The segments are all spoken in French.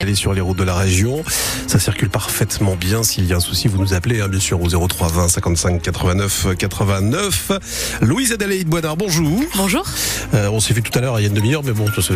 Elle est sur les routes de la région. Ça circule parfaitement bien. S'il y a un souci, vous nous appelez, hein, bien sûr, au 03 20 55 89 89. Louise Adélaïde Boisdard, bonjour. Bonjour. Euh, on s'est fait tout à l'heure, il y a une demi-heure, mais bon, c'est-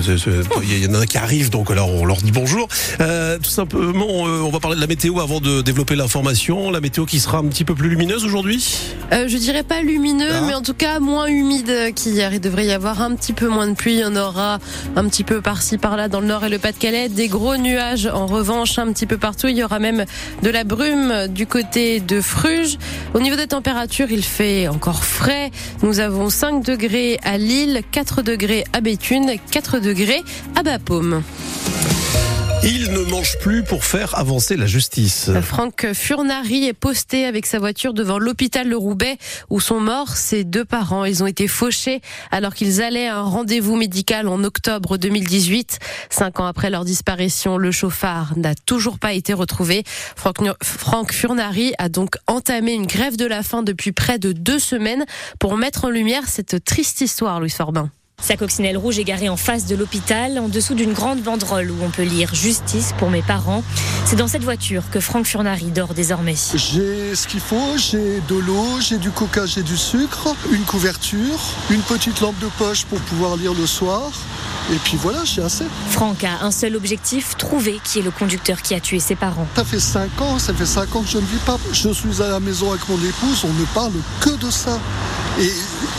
il y en a qui arrive, donc alors on leur dit bonjour. Euh, tout simplement, euh, on va parler de la météo avant de développer l'information. La météo qui sera un petit peu plus lumineuse aujourd'hui? Je dirais pas lumineux, Ah. mais en tout cas moins humide qu'hier. Il devrait y avoir un petit peu moins de pluie. Il y en aura un petit peu par-ci par-là dans le nord et le Pas-de-Calais. Des gros nuages en revanche un petit peu partout. Il y aura même de la brume du côté de Fruges. Au niveau des températures, il fait encore frais. Nous avons 5 degrés à Lille, 4 degrés à Béthune, 4 degrés à Bapaume. Il ne mange plus pour faire avancer la justice. Franck Furnari est posté avec sa voiture devant l'hôpital de Roubaix où sont morts ses deux parents. Ils ont été fauchés alors qu'ils allaient à un rendez-vous médical en octobre 2018. Cinq ans après leur disparition, le chauffard n'a toujours pas été retrouvé. Franck, Furnari a donc entamé une grève de la faim depuis près de deux semaines pour mettre en lumière cette triste histoire, Louis Forbin. Sa coccinelle rouge est garée en face de l'hôpital, en dessous d'une grande banderole où on peut lire Justice pour mes parents. C'est dans cette voiture que Franck Furnari dort désormais. J'ai ce qu'il faut, j'ai de l'eau, j'ai du coca, j'ai du sucre, une couverture, une petite lampe de poche pour pouvoir lire le soir. Et puis voilà, j'ai assez. Franck a un seul objectif, trouver qui est le conducteur qui a tué ses parents. Ça fait 5 ans, ça fait 5 ans que je ne vis pas. Je suis à la maison avec mon épouse, on ne parle que de ça. Et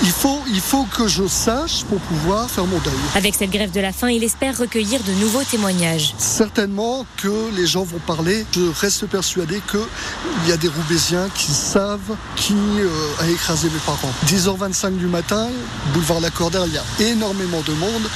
il faut, il faut que je sache pour pouvoir faire mon deuil. Avec cette grève de la faim, il espère recueillir de nouveaux témoignages. Certainement que les gens vont parler. Je reste persuadé qu'il y a des Roubaisiens qui savent qui euh, a écrasé mes parents. 10h25 du matin, boulevard Lacordaire, il y a énormément de monde.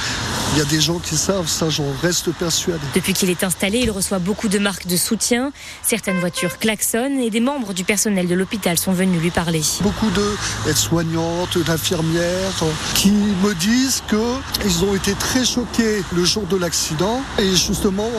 Il y a des gens qui savent, ça j'en reste persuadé. Depuis qu'il est installé, il reçoit beaucoup de marques de soutien. Certaines voitures klaxonnent et des membres du personnel de l'hôpital sont venus lui parler. Beaucoup de aides-soignantes, d'infirmières qui me disent qu'ils ont été très choqués le jour de l'accident et justement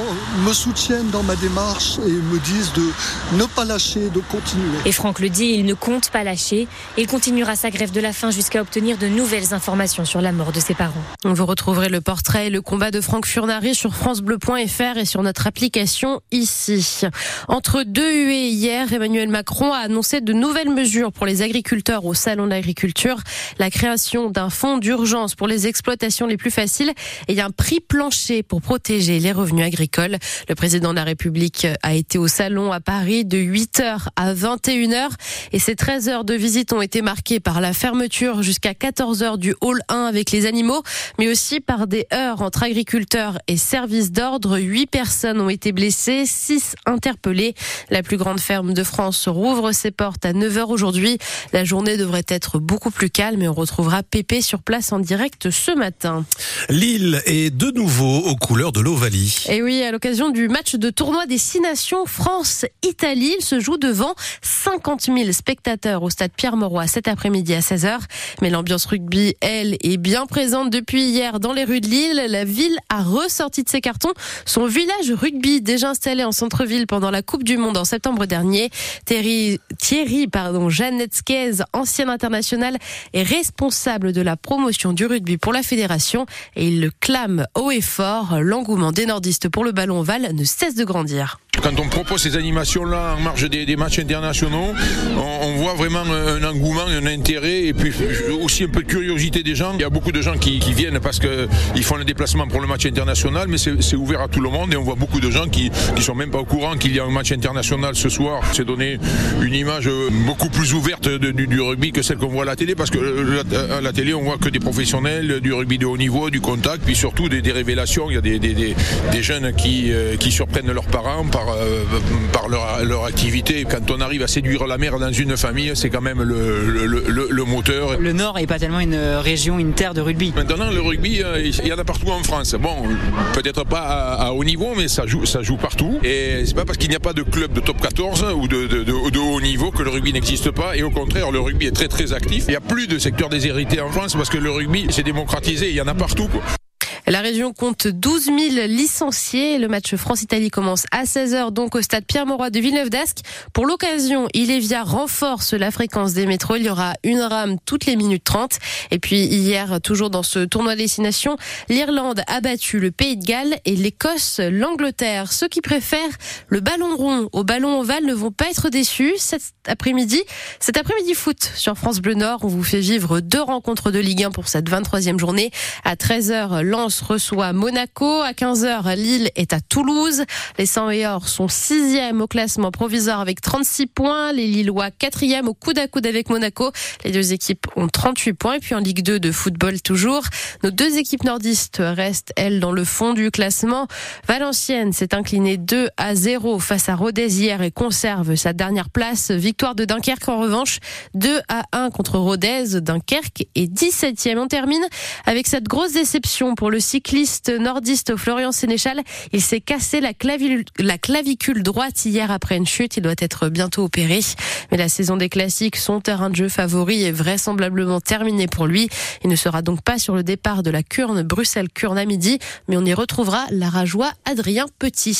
me soutiennent dans ma démarche et me disent de ne pas lâcher, de continuer. Et Franck le dit, il ne compte pas lâcher. Il continuera sa grève de la faim jusqu'à obtenir de nouvelles informations sur la mort de ses parents. Vous retrouverez le portrait et le combat de Franck Furnari sur francebleu.fr et sur notre application ici. Entre deux huées hier, Emmanuel Macron a annoncé de nouvelles mesures pour les agriculteurs au Salon de l'agriculture, la création d'un fonds d'urgence pour les exploitations les plus faciles et un prix plancher pour protéger les revenus agricoles. Le président de la République a été au Salon à Paris de 8h à 21h et ces 13 heures de visite ont été marquées par la fermeture jusqu'à 14h du hall 1 avec les animaux, mais aussi par des heures entre agriculteurs et services d'ordre. Huit personnes ont été blessées, six interpellées. La plus grande ferme de France rouvre ses portes à 9h aujourd'hui. La journée devrait être beaucoup plus calme et on retrouvera Pépé sur place en direct ce matin. Lille est de nouveau aux couleurs de l'Ovalie. Et oui, à l'occasion du match de tournoi des Six Nations France-Italie, il se joue devant 50 000 spectateurs au stade Pierre-Mauroy cet après-midi à 16h. Mais l'ambiance rugby, elle, est bien présente depuis hier dans les rues de Lille. La ville a ressorti de ses cartons son village rugby déjà installé en centre-ville pendant la Coupe du Monde en septembre dernier. Thierry, Thierry pardon, Jeannetzquez, ancien international, est responsable de la promotion du rugby pour la fédération et il le clame haut et fort. L'engouement des nordistes pour le ballon ovale ne cesse de grandir. Quand on propose ces animations-là en marge des, matchs internationaux, on, voit vraiment un engouement, un intérêt et puis aussi un peu de curiosité des gens. Il y a beaucoup de gens qui, viennent parce qu'ils font le déplacement pour le match international, mais c'est ouvert à tout le monde et on voit beaucoup de gens qui ne sont même pas au courant qu'il y a un match international ce soir. C'est donner une image beaucoup plus ouverte du, rugby que celle qu'on voit à la télé parce que à la télé on voit que des professionnels, du rugby de haut niveau, du contact, puis surtout des, révélations. Il y a des, jeunes qui, euh, qui surprennent leurs parents par euh, par leur, leur, activité. Quand on arrive à séduire la mère dans une famille, c'est quand même le, le, le, le, moteur. Le Nord n'est pas tellement une région, une terre de rugby. Maintenant, le rugby, euh, il y en a partout en France. Bon, peut-être pas à, à, haut niveau, mais ça joue, ça joue partout. Et c'est pas parce qu'il n'y a pas de club de top 14 ou de, de, de, de haut niveau que le rugby n'existe pas. Et au contraire, le rugby est très très actif. Il n'y a plus de secteur déshérité en France parce que le rugby s'est démocratisé. Il y en a partout. Quoi. La région compte 12 000 licenciés. Le match France-Italie commence à 16h donc au stade Pierre-Mauroy de Villeneuve d'Ascq. Pour l'occasion, Ilévia renforce la fréquence des métros. Il y aura une rame toutes les minutes 30. Et puis hier, toujours dans ce tournoi destination, l'Irlande a battu le Pays de Galles et l'Écosse l'Angleterre. Ceux qui préfèrent le ballon rond au ballon ovale ne vont pas être déçus. Cet après-midi, cet après-midi foot sur France Bleu Nord, on vous fait vivre deux rencontres de Ligue 1 pour cette 23e journée. À 13h, Lens reçoit Monaco. À 15h, Lille est à Toulouse. Les 100 et sont 6e au classement provisoire avec 36 points. Les Lillois 4e au coude à coude avec Monaco. Les deux équipes ont 38 points. Et puis en Ligue 2 de football toujours, nos deux équipes nordistes restent, elles, dans le fond du classement. Valenciennes s'est inclinée 2 à 0 face à Rodez hier et conserve sa dernière place. Victoire de Dunkerque en revanche, 2 à 1 contre Rodez. Dunkerque est 17e. On termine avec cette grosse déception pour le cycliste nordiste Florian Sénéchal. Il s'est cassé la clavicule, la clavicule droite hier après une chute. Il doit être bientôt opéré. Mais la saison des classiques, son terrain de jeu favori est vraisemblablement terminé pour lui. Il ne sera donc pas sur le départ de la Curne Bruxelles-Curne à midi, mais on y retrouvera la rajoie Adrien Petit.